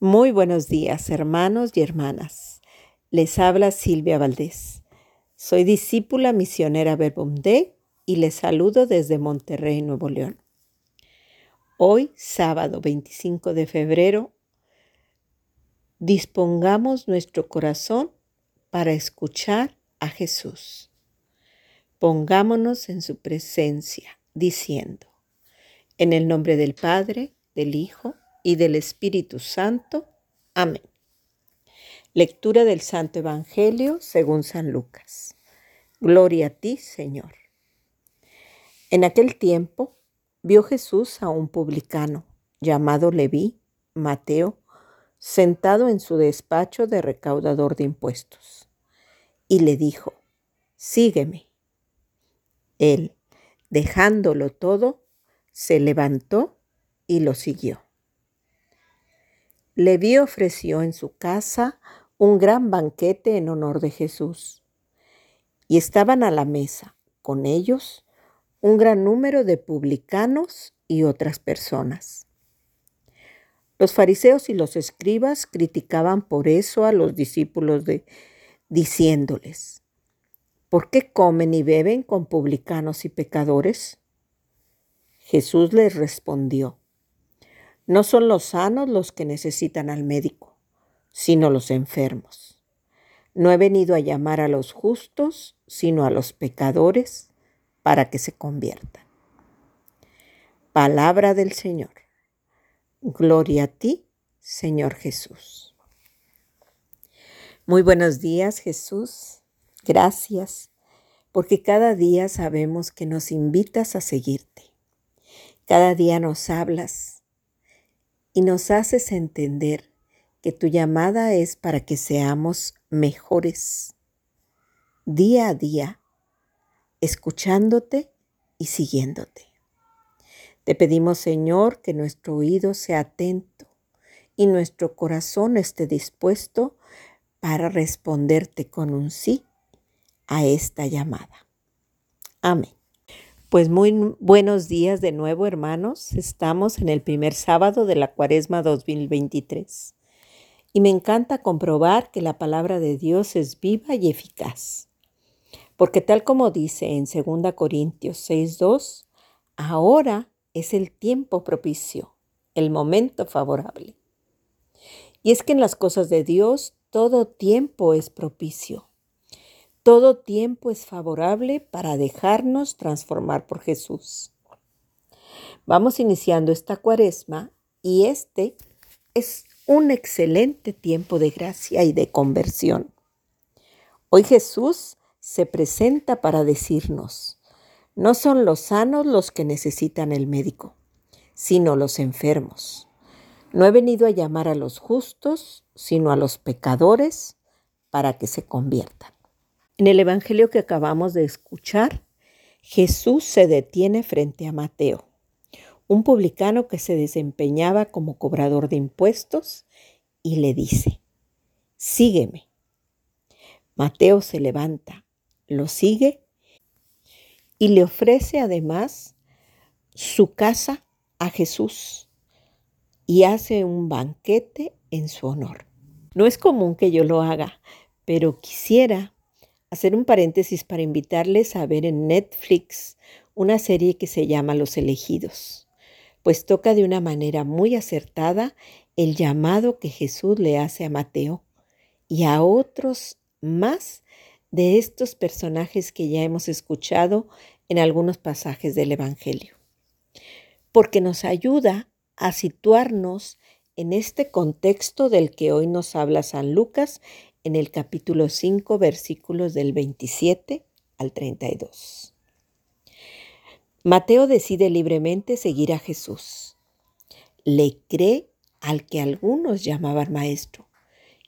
Muy buenos días, hermanos y hermanas. Les habla Silvia Valdés. Soy discípula misionera Verbumde y les saludo desde Monterrey, Nuevo León. Hoy, sábado 25 de febrero, dispongamos nuestro corazón para escuchar a Jesús. Pongámonos en su presencia, diciendo, en el nombre del Padre, del Hijo y del Espíritu Santo. Amén. Lectura del Santo Evangelio según San Lucas. Gloria a ti, Señor. En aquel tiempo vio Jesús a un publicano llamado Leví, Mateo, sentado en su despacho de recaudador de impuestos, y le dijo, Sígueme. Él, dejándolo todo, se levantó y lo siguió. Leví ofreció en su casa un gran banquete en honor de Jesús. Y estaban a la mesa con ellos un gran número de publicanos y otras personas. Los fariseos y los escribas criticaban por eso a los discípulos de diciéndoles: ¿Por qué comen y beben con publicanos y pecadores? Jesús les respondió: no son los sanos los que necesitan al médico, sino los enfermos. No he venido a llamar a los justos, sino a los pecadores, para que se conviertan. Palabra del Señor. Gloria a ti, Señor Jesús. Muy buenos días, Jesús. Gracias, porque cada día sabemos que nos invitas a seguirte. Cada día nos hablas y nos haces entender que tu llamada es para que seamos mejores día a día, escuchándote y siguiéndote. Te pedimos, Señor, que nuestro oído sea atento y nuestro corazón esté dispuesto para responderte con un sí a esta llamada. Amén. Pues muy buenos días de nuevo, hermanos. Estamos en el primer sábado de la Cuaresma 2023. Y me encanta comprobar que la palabra de Dios es viva y eficaz. Porque tal como dice en 2 Corintios 6:2, ahora es el tiempo propicio, el momento favorable. Y es que en las cosas de Dios todo tiempo es propicio. Todo tiempo es favorable para dejarnos transformar por Jesús. Vamos iniciando esta cuaresma y este es un excelente tiempo de gracia y de conversión. Hoy Jesús se presenta para decirnos, no son los sanos los que necesitan el médico, sino los enfermos. No he venido a llamar a los justos, sino a los pecadores para que se conviertan. En el Evangelio que acabamos de escuchar, Jesús se detiene frente a Mateo, un publicano que se desempeñaba como cobrador de impuestos, y le dice, sígueme. Mateo se levanta, lo sigue y le ofrece además su casa a Jesús y hace un banquete en su honor. No es común que yo lo haga, pero quisiera hacer un paréntesis para invitarles a ver en Netflix una serie que se llama Los elegidos, pues toca de una manera muy acertada el llamado que Jesús le hace a Mateo y a otros más de estos personajes que ya hemos escuchado en algunos pasajes del Evangelio, porque nos ayuda a situarnos en este contexto del que hoy nos habla San Lucas en el capítulo 5, versículos del 27 al 32. Mateo decide libremente seguir a Jesús. Le cree al que algunos llamaban maestro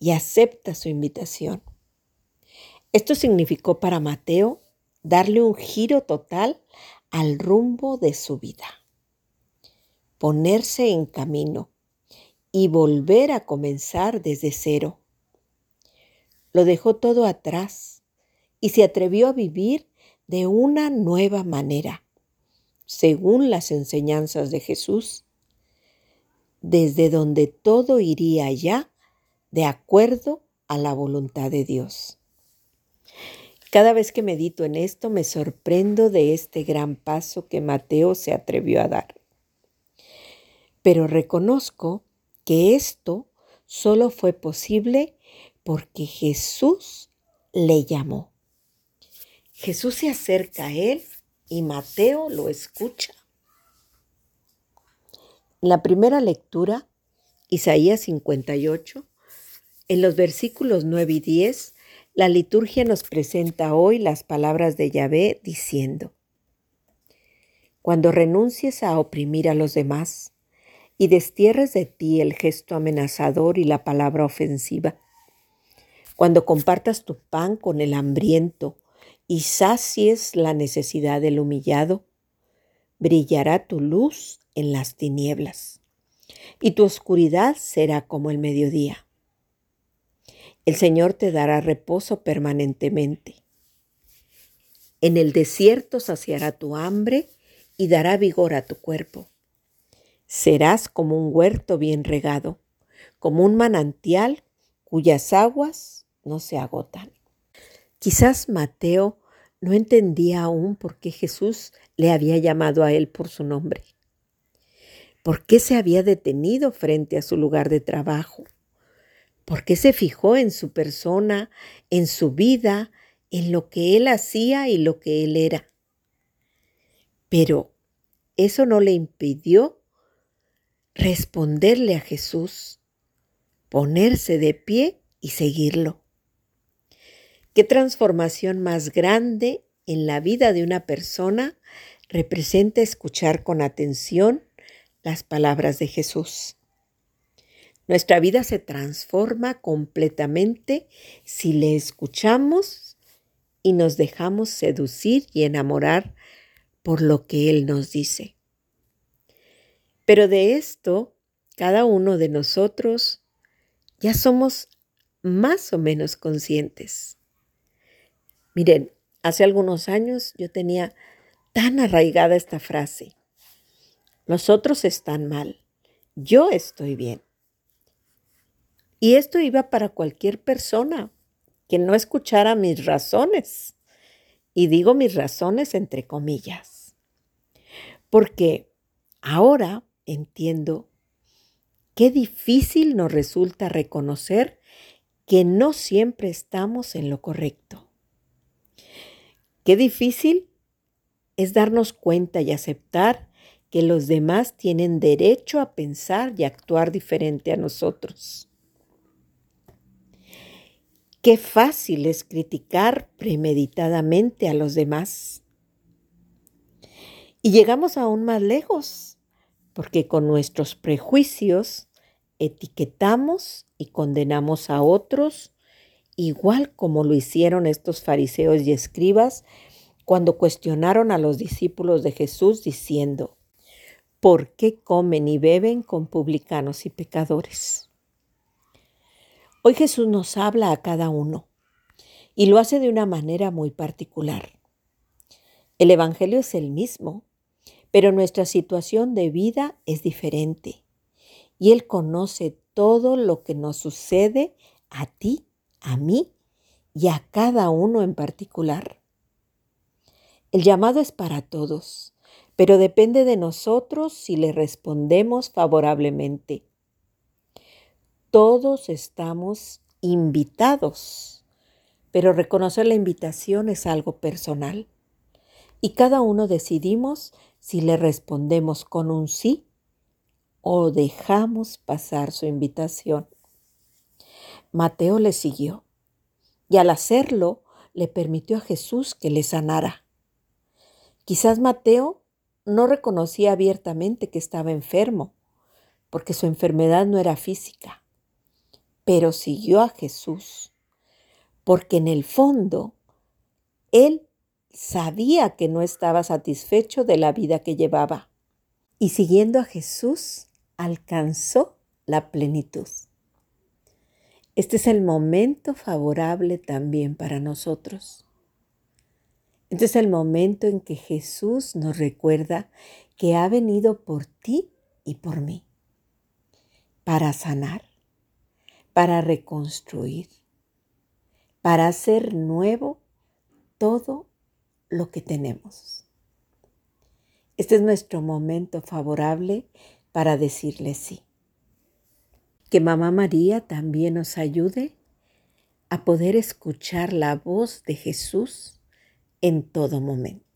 y acepta su invitación. Esto significó para Mateo darle un giro total al rumbo de su vida, ponerse en camino y volver a comenzar desde cero lo dejó todo atrás y se atrevió a vivir de una nueva manera, según las enseñanzas de Jesús. desde donde todo iría ya de acuerdo a la voluntad de Dios. Cada vez que medito en esto me sorprendo de este gran paso que Mateo se atrevió a dar. Pero reconozco que esto solo fue posible porque Jesús le llamó. Jesús se acerca a él y Mateo lo escucha. La primera lectura, Isaías 58, en los versículos 9 y 10, la liturgia nos presenta hoy las palabras de Yahvé diciendo, Cuando renuncies a oprimir a los demás y destierres de ti el gesto amenazador y la palabra ofensiva, cuando compartas tu pan con el hambriento y sacies la necesidad del humillado, brillará tu luz en las tinieblas y tu oscuridad será como el mediodía. El Señor te dará reposo permanentemente. En el desierto saciará tu hambre y dará vigor a tu cuerpo. Serás como un huerto bien regado, como un manantial cuyas aguas no se agotan. Quizás Mateo no entendía aún por qué Jesús le había llamado a él por su nombre. ¿Por qué se había detenido frente a su lugar de trabajo? ¿Por qué se fijó en su persona, en su vida, en lo que él hacía y lo que él era? Pero eso no le impidió responderle a Jesús, ponerse de pie y seguirlo. ¿Qué transformación más grande en la vida de una persona representa escuchar con atención las palabras de Jesús? Nuestra vida se transforma completamente si le escuchamos y nos dejamos seducir y enamorar por lo que Él nos dice. Pero de esto, cada uno de nosotros ya somos más o menos conscientes. Miren, hace algunos años yo tenía tan arraigada esta frase. Los otros están mal, yo estoy bien. Y esto iba para cualquier persona que no escuchara mis razones. Y digo mis razones entre comillas. Porque ahora entiendo qué difícil nos resulta reconocer que no siempre estamos en lo correcto. Qué difícil es darnos cuenta y aceptar que los demás tienen derecho a pensar y actuar diferente a nosotros. Qué fácil es criticar premeditadamente a los demás. Y llegamos aún más lejos, porque con nuestros prejuicios etiquetamos y condenamos a otros, igual como lo hicieron estos fariseos y escribas cuando cuestionaron a los discípulos de Jesús diciendo, ¿por qué comen y beben con publicanos y pecadores? Hoy Jesús nos habla a cada uno y lo hace de una manera muy particular. El Evangelio es el mismo, pero nuestra situación de vida es diferente y Él conoce todo lo que nos sucede a ti, a mí y a cada uno en particular. El llamado es para todos, pero depende de nosotros si le respondemos favorablemente todos estamos invitados, pero reconocer la invitación es algo personal. Y cada uno decidimos si le respondemos con un sí o dejamos pasar su invitación. Mateo le siguió y al hacerlo le permitió a Jesús que le sanara. Quizás Mateo no reconocía abiertamente que estaba enfermo, porque su enfermedad no era física pero siguió a Jesús, porque en el fondo él sabía que no estaba satisfecho de la vida que llevaba. Y siguiendo a Jesús, alcanzó la plenitud. Este es el momento favorable también para nosotros. Este es el momento en que Jesús nos recuerda que ha venido por ti y por mí para sanar, para reconstruir, para hacer nuevo todo lo que tenemos. Este es nuestro momento favorable para decirle sí. Que Mamá María también nos ayude a poder escuchar la voz de Jesús en todo momento.